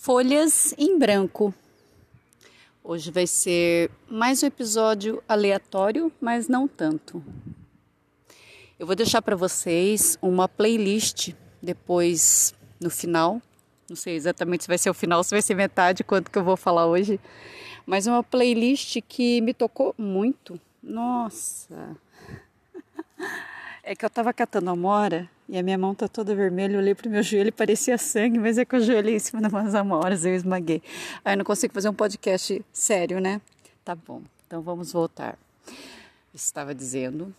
Folhas em Branco. Hoje vai ser mais um episódio aleatório, mas não tanto. Eu vou deixar para vocês uma playlist depois no final. Não sei exatamente se vai ser o final, se vai ser metade, quanto que eu vou falar hoje. Mas uma playlist que me tocou muito. Nossa! É que eu tava catando amora e a minha mão tá toda vermelha. Eu olhei pro meu joelho e parecia sangue, mas é que eu joelhei em cima de umas amoras eu esmaguei. Aí eu não consigo fazer um podcast sério, né? Tá bom, então vamos voltar. estava dizendo,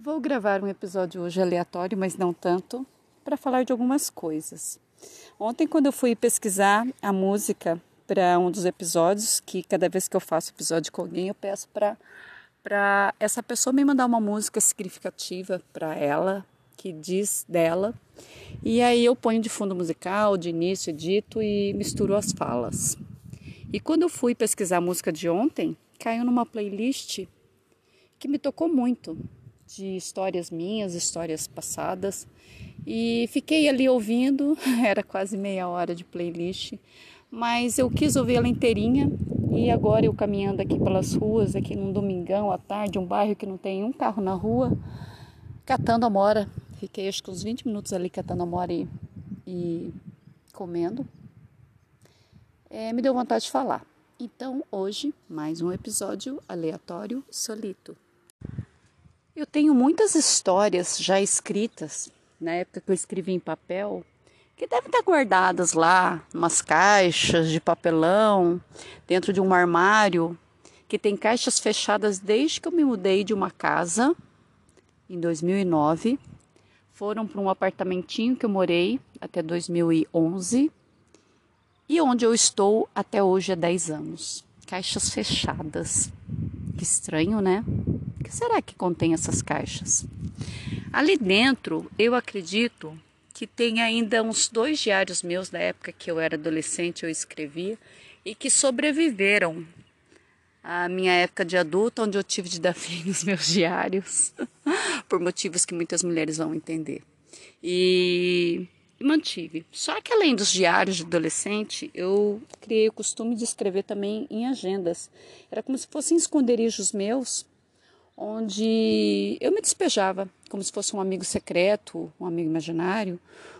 vou gravar um episódio hoje aleatório, mas não tanto, para falar de algumas coisas. Ontem, quando eu fui pesquisar a música para um dos episódios, que cada vez que eu faço episódio com alguém, eu peço para para essa pessoa me mandar uma música significativa para ela, que diz dela. E aí eu ponho de fundo musical, de início, dito e misturo as falas. E quando eu fui pesquisar a música de ontem, caiu numa playlist que me tocou muito, de histórias minhas, histórias passadas. E fiquei ali ouvindo, era quase meia hora de playlist, mas eu quis ouvir ela inteirinha e agora eu caminhando aqui pelas ruas, aqui num domingão à tarde, um bairro que não tem um carro na rua, catando amora. Fiquei acho que uns 20 minutos ali catando amora e, e comendo. É, me deu vontade de falar. Então, hoje, mais um episódio aleatório solito. Eu tenho muitas histórias já escritas, na época que eu escrevi em papel, que devem estar guardadas lá, umas caixas de papelão, dentro de um armário, que tem caixas fechadas desde que eu me mudei de uma casa em 2009. Foram para um apartamentinho que eu morei até 2011 e onde eu estou até hoje há 10 anos. Caixas fechadas. Que estranho, né? O que será que contém essas caixas? Ali dentro, eu acredito que tem ainda uns dois diários meus da época que eu era adolescente, eu escrevia, e que sobreviveram à minha época de adulta, onde eu tive de dar fim nos meus diários, por motivos que muitas mulheres vão entender. E, mantive. Só que além dos diários de adolescente, eu criei o costume de escrever também em agendas. Era como se fossem esconderijos meus, onde eu me despejava, como se fosse um amigo secreto, um amigo imaginário,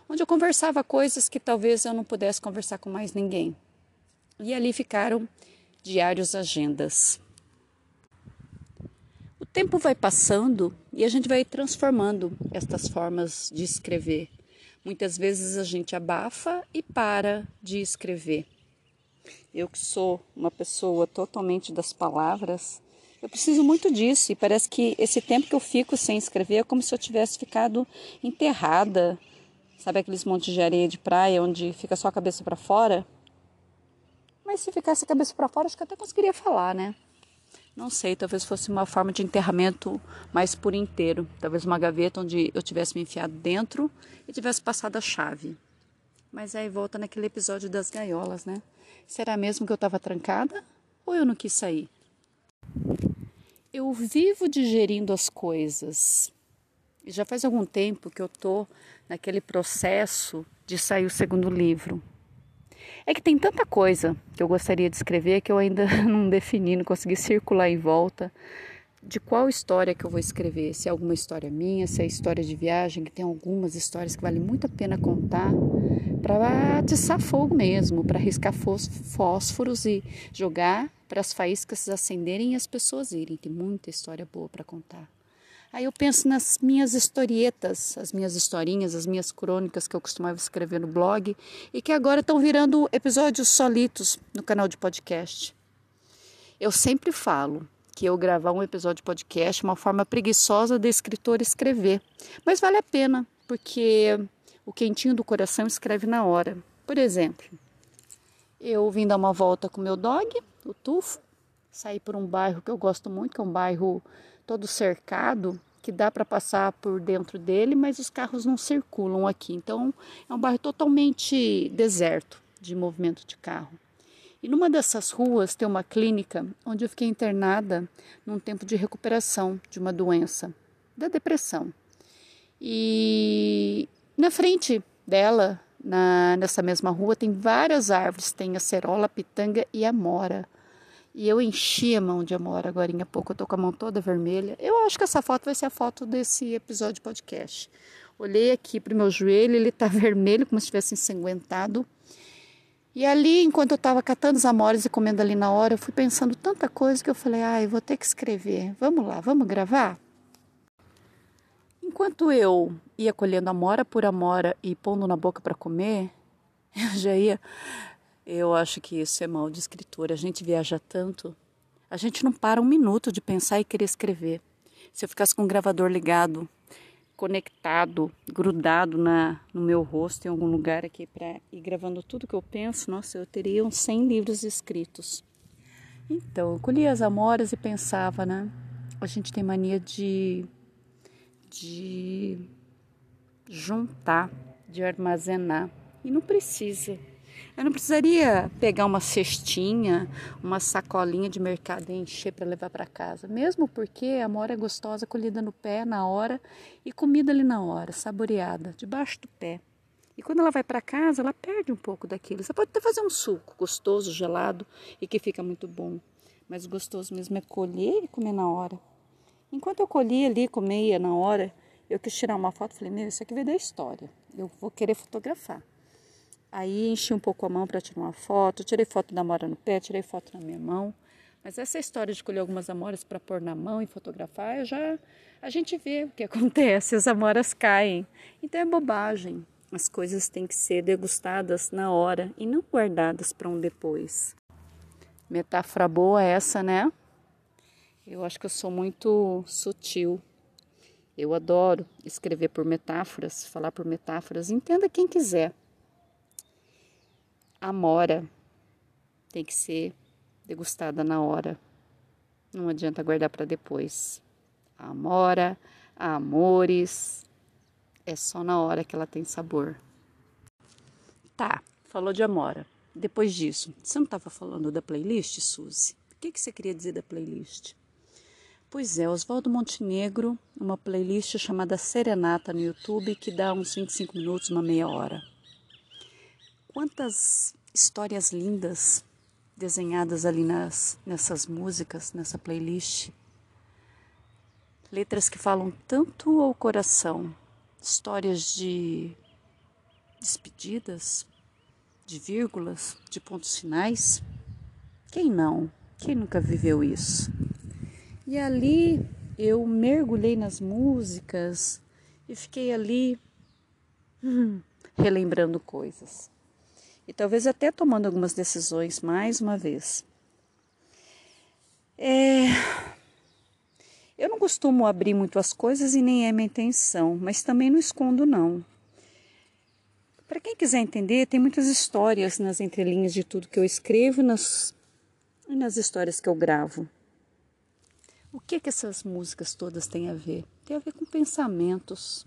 onde eu conversava coisas que talvez eu não pudesse conversar com mais ninguém. E ali ficaram diários agendas. O tempo vai passando e a gente vai transformando estas formas de escrever. Muitas vezes a gente abafa e para de escrever. Eu que sou uma pessoa totalmente das palavras, eu preciso muito disso e parece que esse tempo que eu fico sem escrever é como se eu tivesse ficado enterrada. Sabe aqueles montes de areia de praia onde fica só a cabeça para fora? Mas se ficasse a cabeça para fora, acho que até conseguiria falar, né? Não sei, talvez fosse uma forma de enterramento mais por inteiro. Talvez uma gaveta onde eu tivesse me enfiado dentro e tivesse passado a chave. Mas aí volta naquele episódio das gaiolas, né? Será mesmo que eu estava trancada ou eu não quis sair? Eu vivo digerindo as coisas. E já faz algum tempo que eu tô naquele processo de sair o segundo livro. É que tem tanta coisa que eu gostaria de escrever que eu ainda não defini, não consegui circular em volta de qual história que eu vou escrever. Se é alguma história minha, se é história de viagem, que tem algumas histórias que vale muito a pena contar para atiçar fogo mesmo, para riscar fósforos e jogar para as faíscas acenderem e as pessoas irem. Tem muita história boa para contar. Aí eu penso nas minhas historietas, as minhas historinhas, as minhas crônicas que eu costumava escrever no blog e que agora estão virando episódios solitos no canal de podcast. Eu sempre falo que eu gravar um episódio de podcast uma forma preguiçosa de escritor escrever, mas vale a pena, porque o quentinho do coração escreve na hora. Por exemplo, eu vim dar uma volta com meu dog, o Tufo, saí por um bairro que eu gosto muito, que é um bairro todo cercado, que dá para passar por dentro dele, mas os carros não circulam aqui. Então é um bairro totalmente deserto de movimento de carro. E numa dessas ruas tem uma clínica onde eu fiquei internada num tempo de recuperação de uma doença, da depressão. E na frente dela, na, nessa mesma rua, tem várias árvores, tem a cerola, a pitanga e a mora. E eu enchi a mão de amor agora em pouco, eu tô com a mão toda vermelha. Eu acho que essa foto vai ser a foto desse episódio de podcast. Olhei aqui pro meu joelho, ele tá vermelho, como se tivesse ensanguentado. E ali, enquanto eu estava catando os amores e comendo ali na hora, eu fui pensando tanta coisa que eu falei, ah, vou ter que escrever. Vamos lá, vamos gravar? Enquanto eu ia colhendo amora por amora e pondo na boca para comer, eu já ia eu acho que isso é mal de escritura. A gente viaja tanto, a gente não para um minuto de pensar e querer escrever. Se eu ficasse com o gravador ligado, conectado, grudado na, no meu rosto em algum lugar aqui para ir gravando tudo que eu penso, nossa, eu teria uns 100 livros escritos. Então, eu colhia as amoras e pensava, né? A gente tem mania de, de juntar, de armazenar. E não precisa. Eu não precisaria pegar uma cestinha, uma sacolinha de mercado e encher para levar para casa, mesmo porque a mora é gostosa, colhida no pé na hora e comida ali na hora, saboreada, debaixo do pé. E quando ela vai para casa, ela perde um pouco daquilo. Você pode até fazer um suco gostoso, gelado e que fica muito bom, mas o gostoso mesmo é colher e comer na hora. Enquanto eu colhia ali, comia na hora, eu quis tirar uma foto, falei, meu, isso aqui veio da história. Eu vou querer fotografar. Aí enchi um pouco a mão para tirar uma foto, tirei foto da amora no pé, tirei foto na minha mão. Mas essa história de colher algumas amoras para pôr na mão e fotografar, já a gente vê o que acontece, as amoras caem. Então é bobagem. As coisas têm que ser degustadas na hora e não guardadas para um depois. Metáfora boa essa, né? Eu acho que eu sou muito sutil. Eu adoro escrever por metáforas, falar por metáforas. Entenda quem quiser amora tem que ser degustada na hora. Não adianta guardar para depois. A amora, a amores, é só na hora que ela tem sabor. Tá, falou de amora. Depois disso, você não estava falando da playlist, Suzy? O que, que você queria dizer da playlist? Pois é, Oswaldo Montenegro, uma playlist chamada Serenata no YouTube, que dá uns 25 minutos, uma meia hora. Quantas histórias lindas desenhadas ali nas, nessas músicas, nessa playlist. Letras que falam tanto ao coração, histórias de despedidas, de vírgulas, de pontos finais. Quem não? Quem nunca viveu isso? E ali eu mergulhei nas músicas e fiquei ali hum, relembrando coisas e talvez até tomando algumas decisões mais uma vez. É... Eu não costumo abrir muito as coisas e nem é minha intenção, mas também não escondo não. Para quem quiser entender, tem muitas histórias nas entrelinhas de tudo que eu escrevo nas... e nas histórias que eu gravo. O que que essas músicas todas têm a ver? Tem a ver com pensamentos.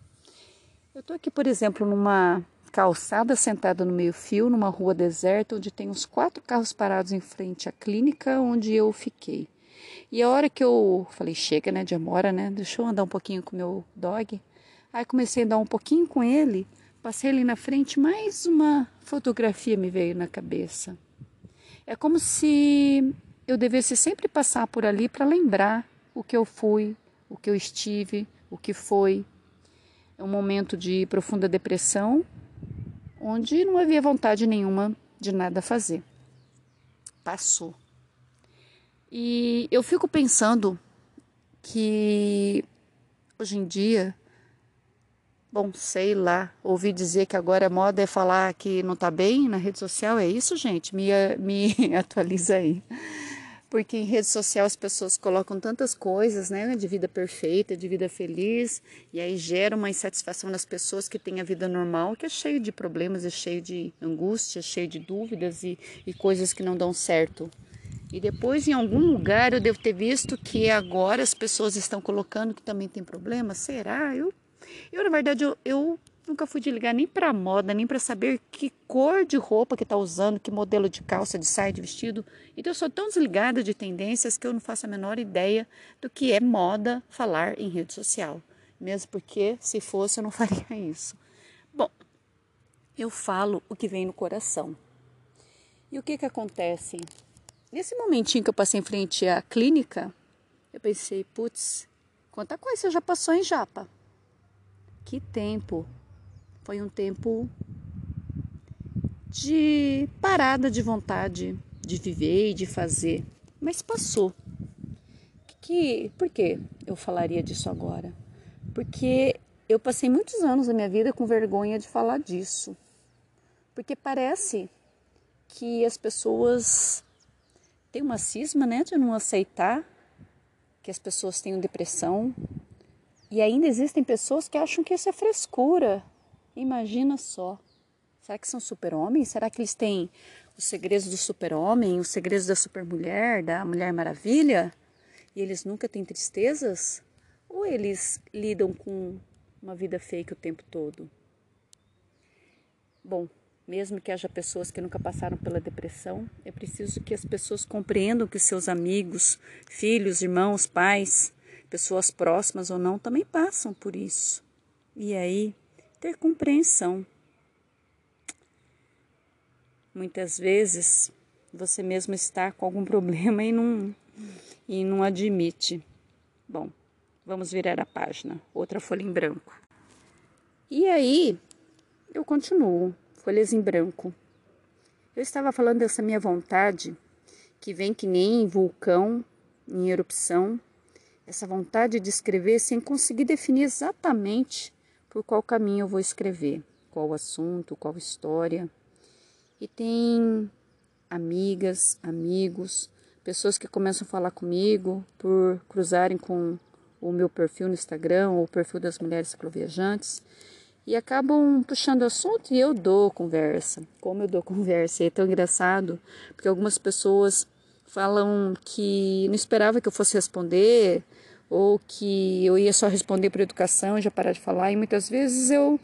Eu estou aqui, por exemplo, numa calçada sentada no meio-fio, numa rua deserta, onde tem uns quatro carros parados em frente à clínica onde eu fiquei. E a hora que eu falei, chega, né, de amora, né? Deixa eu andar um pouquinho com meu dog. Aí comecei a andar um pouquinho com ele, passei ali na frente, mais uma fotografia me veio na cabeça. É como se eu devesse sempre passar por ali para lembrar o que eu fui, o que eu estive, o que foi. É um momento de profunda depressão, onde não havia vontade nenhuma de nada fazer. Passou. E eu fico pensando que hoje em dia, bom, sei lá, ouvi dizer que agora a moda é falar que não tá bem na rede social, é isso, gente? Me, me atualiza aí. Porque em rede social as pessoas colocam tantas coisas, né, de vida perfeita, de vida feliz, e aí gera uma insatisfação nas pessoas que têm a vida normal, que é cheio de problemas, é cheio de angústias, cheio de dúvidas e, e coisas que não dão certo. E depois, em algum lugar, eu devo ter visto que agora as pessoas estão colocando que também tem problema. Será? Eu, eu na verdade, eu, eu nunca fui de ligar nem para moda, nem para saber que cor de roupa que está usando, que modelo de calça, de saia, de vestido. Então, eu sou tão desligada de tendências que eu não faço a menor ideia do que é moda falar em rede social. Mesmo porque, se fosse, eu não faria isso. Bom, eu falo o que vem no coração. E o que, que acontece? Nesse momentinho que eu passei em frente à clínica, eu pensei, putz, quanta coisa já passou em Japa. Que tempo. Foi um tempo de parada de vontade de viver e de fazer, mas passou. Que, por que eu falaria disso agora? Porque eu passei muitos anos da minha vida com vergonha de falar disso. Porque parece que as pessoas tem uma cisma, né, de não aceitar que as pessoas tenham depressão. E ainda existem pessoas que acham que isso é frescura. Imagina só. Será que são super-homens? Será que eles têm os segredos do super-homem, os segredos da super-mulher, da Mulher Maravilha? E eles nunca têm tristezas? Ou eles lidam com uma vida fake o tempo todo? Bom, mesmo que haja pessoas que nunca passaram pela depressão, é preciso que as pessoas compreendam que seus amigos, filhos, irmãos, pais, pessoas próximas ou não, também passam por isso. E aí, ter compreensão. Muitas vezes você mesmo está com algum problema e não, e não admite. Bom, vamos virar a página, outra folha em branco. E aí, eu continuo folhas em branco. Eu estava falando dessa minha vontade, que vem que nem vulcão em erupção, essa vontade de escrever sem conseguir definir exatamente por qual caminho eu vou escrever, qual assunto, qual história. E tem amigas, amigos, pessoas que começam a falar comigo por cruzarem com o meu perfil no Instagram ou o perfil das mulheres cicloviajantes e acabam puxando assunto e eu dou conversa. Como eu dou conversa? É tão engraçado, porque algumas pessoas falam que não esperava que eu fosse responder ou que eu ia só responder por educação já parar de falar. E muitas vezes eu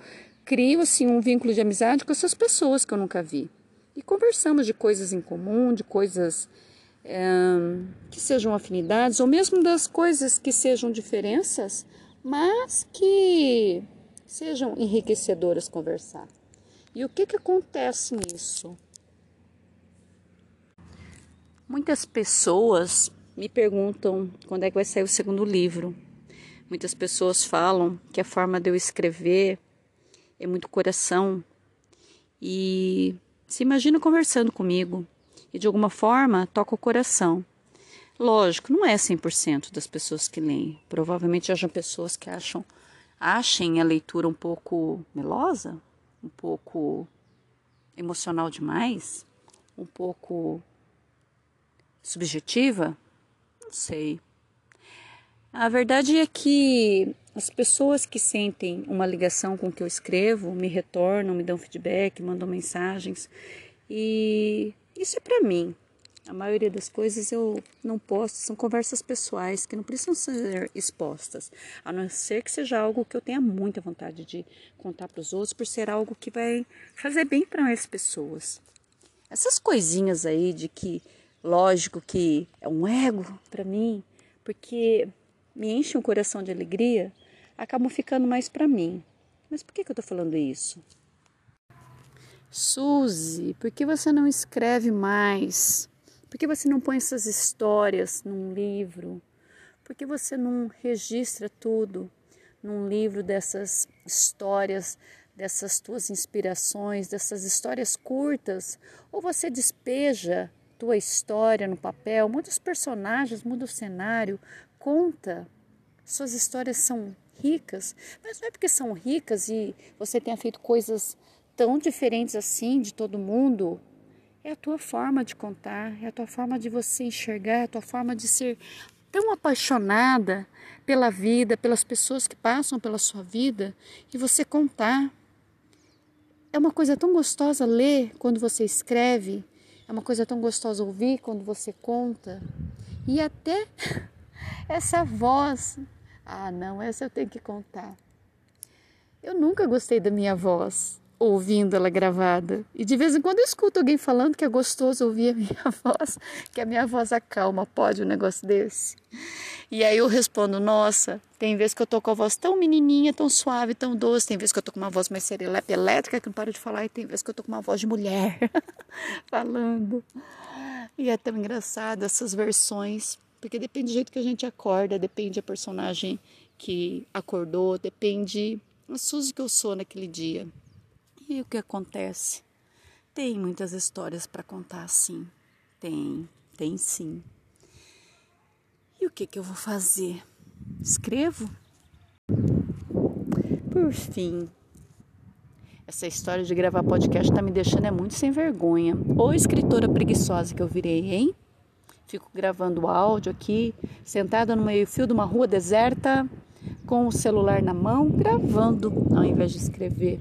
crio assim um vínculo de amizade com essas pessoas que eu nunca vi. E conversamos de coisas em comum, de coisas é, que sejam afinidades, ou mesmo das coisas que sejam diferenças, mas que sejam enriquecedoras conversar. E o que, que acontece nisso? Muitas pessoas me perguntam quando é que vai sair o segundo livro. Muitas pessoas falam que a forma de eu escrever é muito coração e se imagina conversando comigo e de alguma forma toca o coração. Lógico, não é 100% das pessoas que leem. Provavelmente hajam pessoas que acham achem a leitura um pouco melosa, um pouco emocional demais, um pouco subjetiva? Sei. A verdade é que as pessoas que sentem uma ligação com o que eu escrevo me retornam, me dão feedback, mandam mensagens e isso é para mim. A maioria das coisas eu não posto, são conversas pessoais que não precisam ser expostas, a não ser que seja algo que eu tenha muita vontade de contar para os outros, por ser algo que vai fazer bem para mais pessoas. Essas coisinhas aí de que, lógico que é um ego para mim, porque me enche o coração de alegria, acabam ficando mais para mim. Mas por que, que eu estou falando isso? Suzy, por que você não escreve mais? Por que você não põe essas histórias num livro? Por que você não registra tudo num livro dessas histórias, dessas tuas inspirações, dessas histórias curtas? Ou você despeja tua história no papel, muda os personagens, muda o cenário, conta. Suas histórias são ricas, mas não é porque são ricas e você tenha feito coisas tão diferentes assim de todo mundo é a tua forma de contar, é a tua forma de você enxergar, é a tua forma de ser tão apaixonada pela vida, pelas pessoas que passam pela sua vida e você contar. É uma coisa tão gostosa ler quando você escreve, é uma coisa tão gostosa ouvir quando você conta. E até essa voz. Ah, não, essa eu tenho que contar. Eu nunca gostei da minha voz ouvindo ela gravada. E de vez em quando eu escuto alguém falando que é gostoso ouvir a minha voz, que a minha voz acalma. Pode um negócio desse? E aí eu respondo: Nossa, tem vezes que eu tô com a voz tão menininha, tão suave, tão doce. Tem vezes que eu tô com uma voz mais serelepe, elétrica, que não paro de falar. E tem vezes que eu tô com uma voz de mulher falando. E é tão engraçado essas versões, porque depende do jeito que a gente acorda, depende a personagem que acordou, depende a Suzy que eu sou naquele dia. E o que acontece? Tem muitas histórias para contar, sim. Tem, tem sim. E o que, que eu vou fazer? Escrevo? Por fim, essa história de gravar podcast tá me deixando é muito sem vergonha. Ou escritora preguiçosa que eu virei, hein? Fico gravando áudio aqui, sentada no meio-fio de uma rua deserta, com o celular na mão, gravando ao invés de escrever.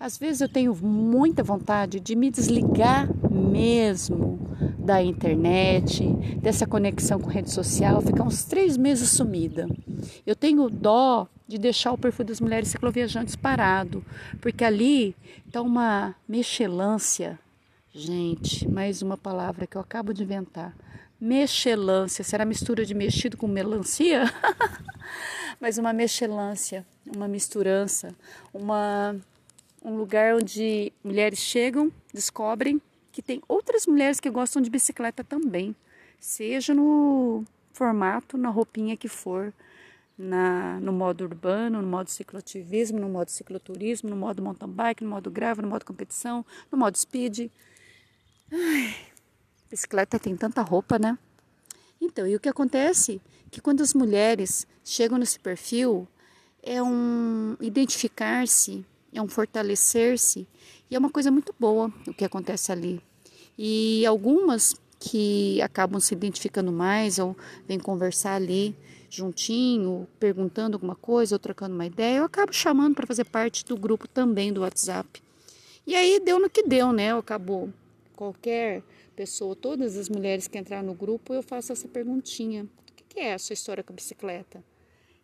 Às vezes eu tenho muita vontade de me desligar mesmo da internet, dessa conexão com rede social, ficar uns três meses sumida. Eu tenho dó de deixar o perfil das mulheres cicloviajantes parado, porque ali está uma mexelância. Gente, mais uma palavra que eu acabo de inventar. Mexelância, será mistura de mexido com melancia? Mas uma mexelância, uma misturança, uma um lugar onde mulheres chegam, descobrem que tem outras mulheres que gostam de bicicleta também, seja no formato, na roupinha que for, na, no modo urbano, no modo cicloativismo, no modo cicloturismo, no modo mountain bike, no modo grava, no modo competição, no modo speed. Ai, bicicleta tem tanta roupa, né? Então, e o que acontece? Que quando as mulheres chegam nesse perfil, é um identificar-se é um fortalecer-se e é uma coisa muito boa o que acontece ali. E algumas que acabam se identificando mais ou vêm conversar ali juntinho, perguntando alguma coisa ou trocando uma ideia, eu acabo chamando para fazer parte do grupo também do WhatsApp. E aí deu no que deu, né? Acabou. Qualquer pessoa, todas as mulheres que entraram no grupo, eu faço essa perguntinha: o que é a sua história com a bicicleta?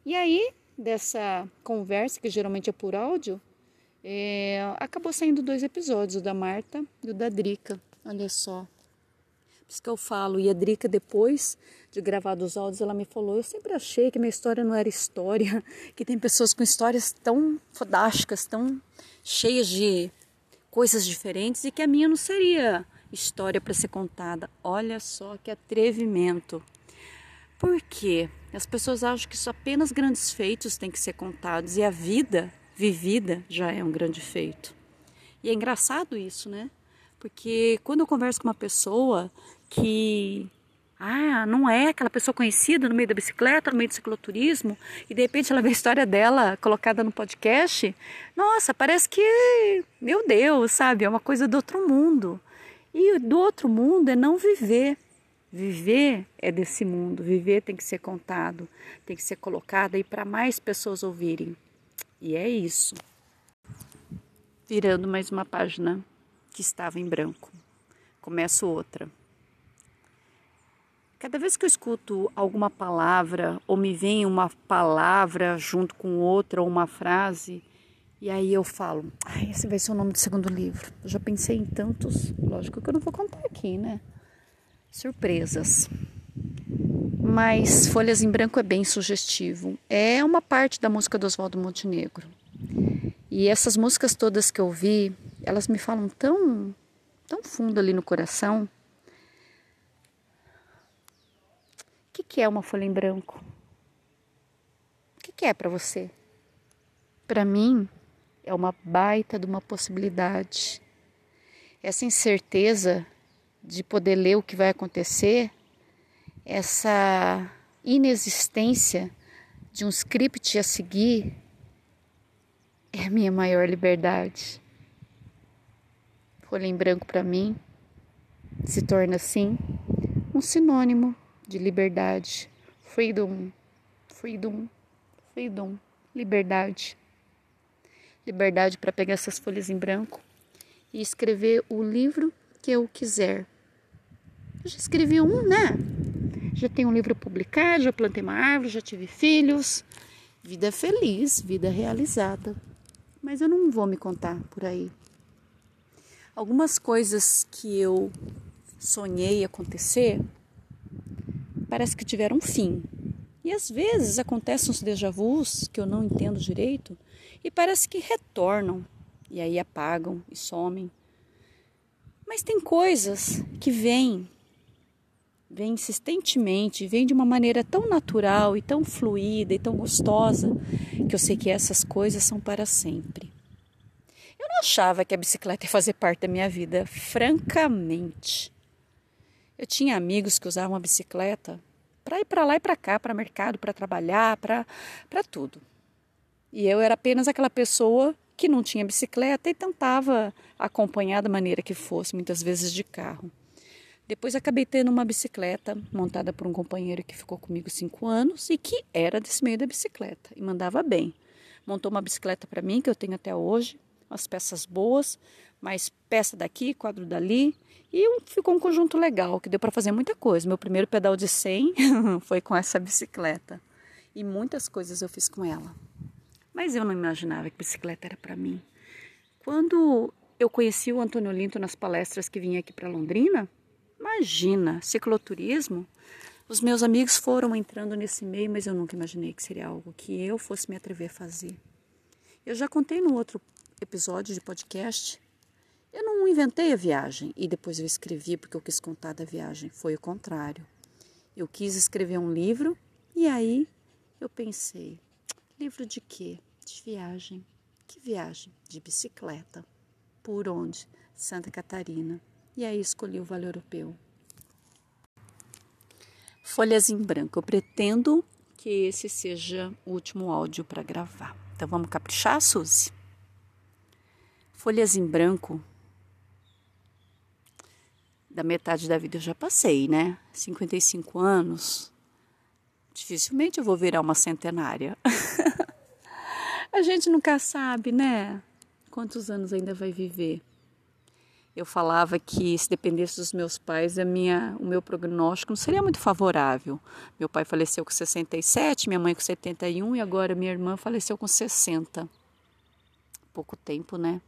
E aí, dessa conversa, que geralmente é por áudio, é, acabou saindo dois episódios, o da Marta e o da Drica. Olha só. Por isso que eu falo. E a Drica, depois de gravar os áudios, ela me falou: Eu sempre achei que minha história não era história, que tem pessoas com histórias tão fodásticas, tão cheias de coisas diferentes e que a minha não seria história para ser contada. Olha só que atrevimento. Por quê? As pessoas acham que só apenas grandes feitos têm que ser contados e a vida vivida já é um grande feito. E é engraçado isso, né? Porque quando eu converso com uma pessoa que ah, não é aquela pessoa conhecida no meio da bicicleta, no meio do cicloturismo, e de repente ela vê a história dela colocada no podcast, nossa, parece que, meu Deus, sabe, é uma coisa do outro mundo. E do outro mundo é não viver. Viver é desse mundo, viver tem que ser contado, tem que ser colocado aí para mais pessoas ouvirem. E é isso. Virando mais uma página que estava em branco. Começo outra. Cada vez que eu escuto alguma palavra ou me vem uma palavra junto com outra ou uma frase, e aí eu falo, ah, esse vai ser o nome do segundo livro. Eu já pensei em tantos, lógico que eu não vou contar aqui, né? Surpresas. Mas Folhas em Branco é bem sugestivo. É uma parte da música do Oswaldo Montenegro. E essas músicas todas que eu vi, elas me falam tão, tão fundo ali no coração que, que é uma folha em branco? O que, que é para você? Para mim, é uma baita de uma possibilidade. Essa incerteza de poder ler o que vai acontecer, essa inexistência de um script a seguir, é a minha maior liberdade. Folha em branco para mim se torna assim um sinônimo de liberdade, freedom, freedom, freedom, liberdade. Liberdade para pegar essas folhas em branco e escrever o livro que eu quiser. Eu já escrevi um, né? Já tenho um livro publicado, já plantei uma árvore, já tive filhos. Vida feliz, vida realizada. Mas eu não vou me contar por aí. Algumas coisas que eu sonhei acontecer parece que tiveram um fim. E às vezes acontecem uns déjà vus que eu não entendo direito e parece que retornam e aí apagam e somem. Mas tem coisas que vêm, vêm insistentemente, vêm de uma maneira tão natural e tão fluida e tão gostosa que eu sei que essas coisas são para sempre. Eu não achava que a bicicleta ia fazer parte da minha vida, francamente. Eu tinha amigos que usavam a bicicleta para ir para lá e para cá, para mercado, para trabalhar, para tudo. E eu era apenas aquela pessoa que não tinha bicicleta e tentava acompanhar da maneira que fosse, muitas vezes de carro. Depois acabei tendo uma bicicleta montada por um companheiro que ficou comigo cinco anos e que era desse meio da bicicleta e mandava bem. Montou uma bicicleta para mim que eu tenho até hoje, umas peças boas, mais peça daqui, quadro dali, e ficou um conjunto legal, que deu para fazer muita coisa. Meu primeiro pedal de 100 foi com essa bicicleta. E muitas coisas eu fiz com ela. Mas eu não imaginava que bicicleta era para mim. Quando eu conheci o Antônio Linto nas palestras que vinha aqui para Londrina, imagina, cicloturismo. Os meus amigos foram entrando nesse meio, mas eu nunca imaginei que seria algo que eu fosse me atrever a fazer. Eu já contei no outro episódio de podcast eu não inventei a viagem e depois eu escrevi porque eu quis contar da viagem. Foi o contrário. Eu quis escrever um livro e aí eu pensei: livro de quê? De viagem. Que viagem? De bicicleta. Por onde? Santa Catarina. E aí escolhi o Vale Europeu. Folhas em branco. Eu pretendo que esse seja o último áudio para gravar. Então vamos caprichar, Suzy? Folhas em branco da metade da vida eu já passei, né? 55 anos. Dificilmente eu vou virar uma centenária. a gente nunca sabe, né? Quantos anos ainda vai viver. Eu falava que se dependesse dos meus pais, a minha, o meu prognóstico não seria muito favorável. Meu pai faleceu com 67, minha mãe com 71 e agora minha irmã faleceu com 60. Pouco tempo, né?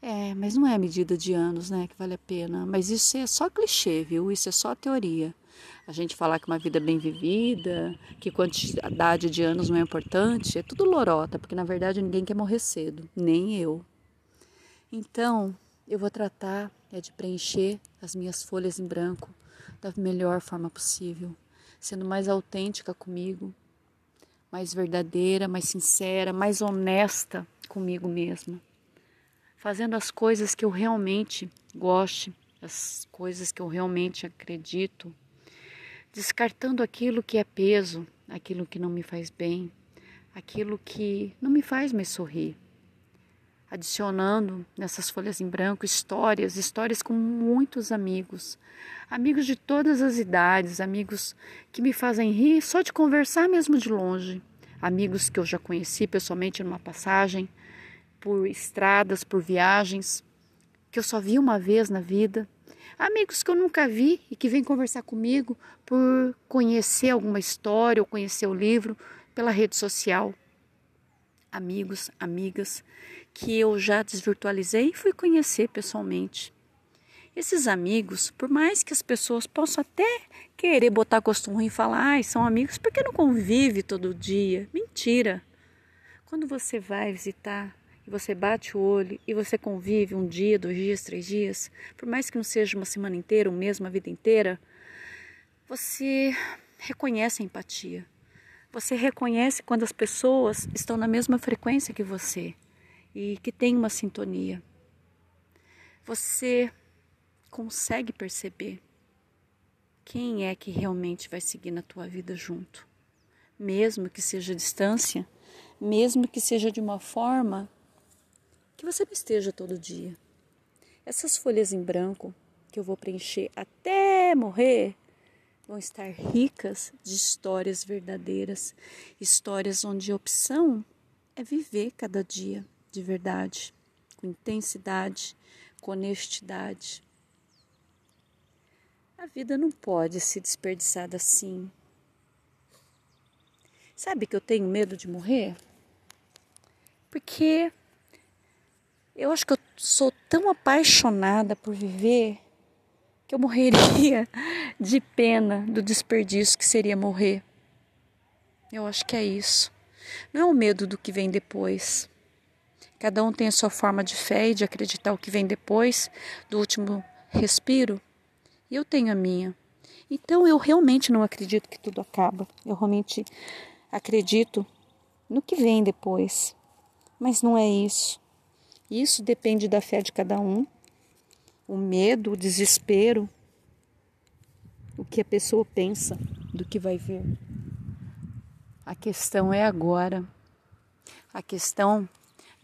É, mas não é a medida de anos, né, que vale a pena. Mas isso é só clichê, viu? Isso é só teoria. A gente falar que uma vida bem vivida, que quantidade de anos não é importante, é tudo lorota, porque na verdade ninguém quer morrer cedo, nem eu. Então, eu vou tratar é de preencher as minhas folhas em branco da melhor forma possível, sendo mais autêntica comigo, mais verdadeira, mais sincera, mais honesta comigo mesma fazendo as coisas que eu realmente goste, as coisas que eu realmente acredito, descartando aquilo que é peso, aquilo que não me faz bem, aquilo que não me faz mais sorrir. Adicionando nessas folhas em branco histórias, histórias com muitos amigos, amigos de todas as idades, amigos que me fazem rir só de conversar mesmo de longe, amigos que eu já conheci pessoalmente numa passagem, por estradas, por viagens, que eu só vi uma vez na vida, Amigos que eu nunca vi e que vêm conversar comigo por conhecer alguma história ou conhecer o livro pela rede social. Amigos, amigas que eu já desvirtualizei e fui conhecer pessoalmente. Esses amigos, por mais que as pessoas possam até querer botar costume e falar, ai, são amigos porque não convive todo dia. Mentira! Quando você vai visitar e você bate o olho e você convive um dia, dois dias, três dias, por mais que não seja uma semana inteira, um mês, uma vida inteira, você reconhece a empatia. Você reconhece quando as pessoas estão na mesma frequência que você e que tem uma sintonia. Você consegue perceber quem é que realmente vai seguir na tua vida junto. Mesmo que seja a distância, mesmo que seja de uma forma que você não esteja todo dia. Essas folhas em branco que eu vou preencher até morrer vão estar ricas de histórias verdadeiras, histórias onde a opção é viver cada dia de verdade, com intensidade, com honestidade, a vida não pode ser desperdiçada assim. Sabe que eu tenho medo de morrer? Porque eu acho que eu sou tão apaixonada por viver que eu morreria de pena do desperdício que seria morrer. Eu acho que é isso. Não é o medo do que vem depois. Cada um tem a sua forma de fé e de acreditar o que vem depois do último respiro e eu tenho a minha. Então eu realmente não acredito que tudo acaba. Eu realmente acredito no que vem depois. Mas não é isso. Isso depende da fé de cada um. O medo, o desespero, o que a pessoa pensa do que vai ver. A questão é agora. A questão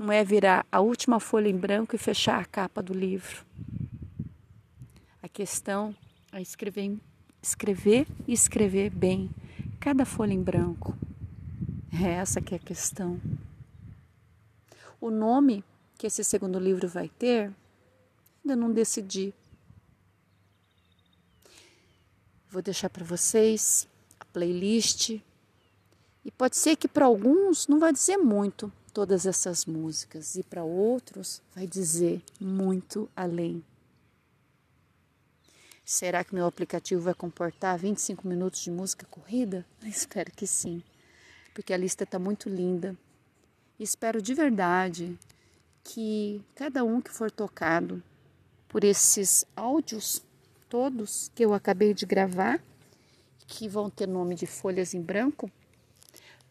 não é virar a última folha em branco e fechar a capa do livro. A questão é escrever, escrever e escrever bem cada folha em branco. É essa que é a questão. O nome que esse segundo livro vai ter, ainda não decidi. Vou deixar para vocês a playlist. E pode ser que para alguns não vai dizer muito todas essas músicas, e para outros vai dizer muito além. Será que meu aplicativo vai comportar 25 minutos de música corrida? Espero que sim, porque a lista está muito linda. Espero de verdade que cada um que for tocado por esses áudios todos que eu acabei de gravar, que vão ter nome de folhas em branco,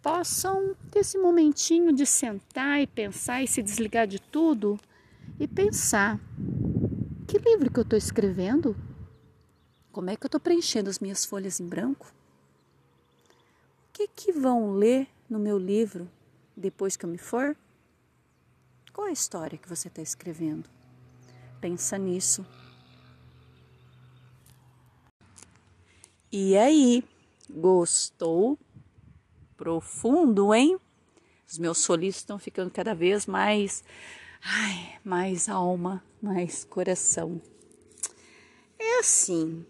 possam ter esse momentinho de sentar e pensar e se desligar de tudo e pensar: que livro que eu estou escrevendo? Como é que eu estou preenchendo as minhas folhas em branco? O que, que vão ler no meu livro depois que eu me for? Qual é a história que você está escrevendo? Pensa nisso. E aí, gostou? Profundo, hein? Os meus solistas estão ficando cada vez mais, ai, mais alma, mais coração. É assim,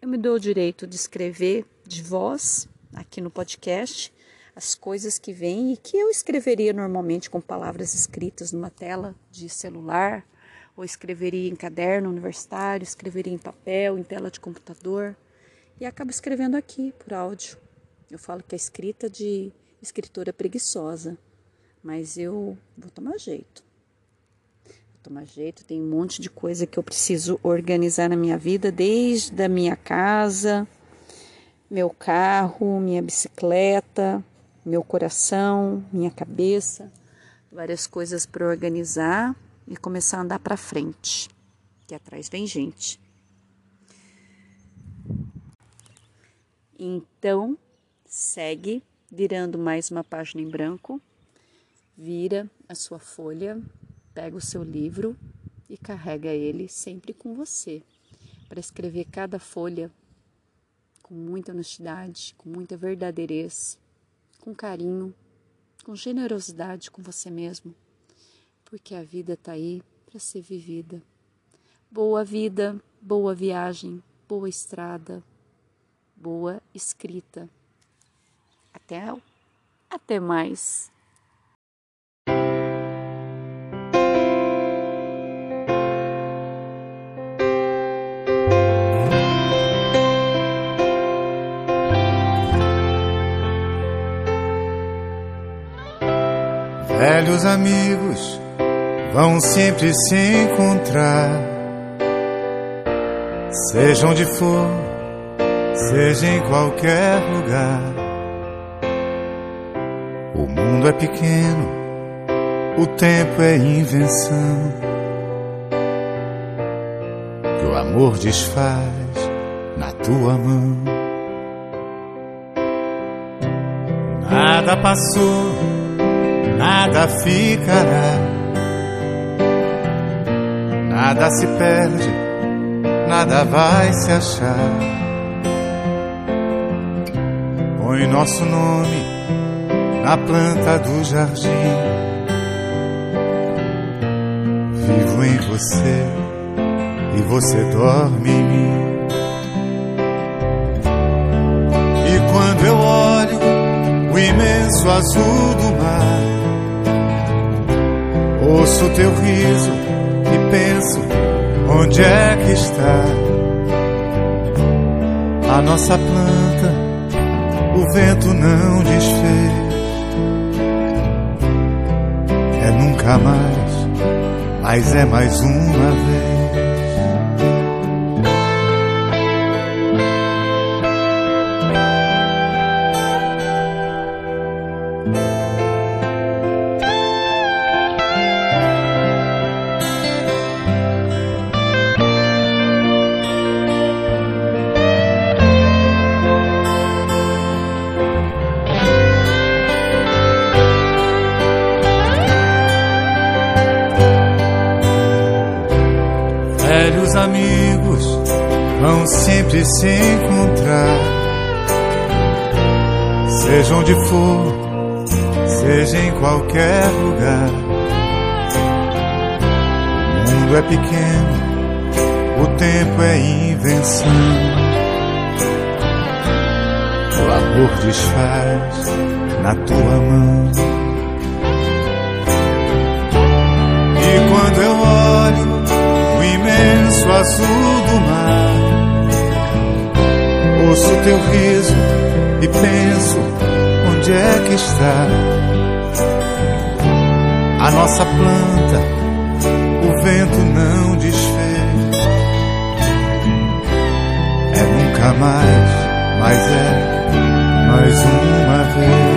eu me dou o direito de escrever de voz aqui no podcast as coisas que vêm e que eu escreveria normalmente com palavras escritas numa tela de celular, ou escreveria em caderno universitário, escreveria em papel, em tela de computador, e acabo escrevendo aqui por áudio. Eu falo que é escrita de escritora preguiçosa, mas eu vou tomar jeito tomar jeito, tem um monte de coisa que eu preciso organizar na minha vida, desde a minha casa, meu carro, minha bicicleta, meu coração, minha cabeça, várias coisas para organizar e começar a andar para frente, que atrás vem gente. Então, segue virando mais uma página em branco, vira a sua folha Pega o seu livro e carrega ele sempre com você, para escrever cada folha com muita honestidade, com muita verdadeirez, com carinho, com generosidade com você mesmo, porque a vida está aí para ser vivida. Boa vida! boa viagem, boa estrada, boa escrita. Até, até mais. Velhos amigos vão sempre se encontrar, seja onde for, seja em qualquer lugar. Mundo é pequeno, o tempo é invenção que o amor desfaz na tua mão. Nada passou nada ficará, nada se perde, nada vai se achar. Põe nosso nome na planta do jardim. Vivo em você e você dorme em mim. E quando eu olho o imenso azul do mar Ouço teu riso e penso: onde é que está a nossa planta? O vento não desfez. Nunca mais, mas é mais uma vez. Sempre se encontrar. Seja onde for, seja em qualquer lugar. O mundo é pequeno, o tempo é invenção. O amor desfaz na tua mão. E quando eu olho imenso azul do mar. Ouço teu riso e penso onde é que está a nossa planta. O vento não desfez. É nunca mais, mas é mais uma vez.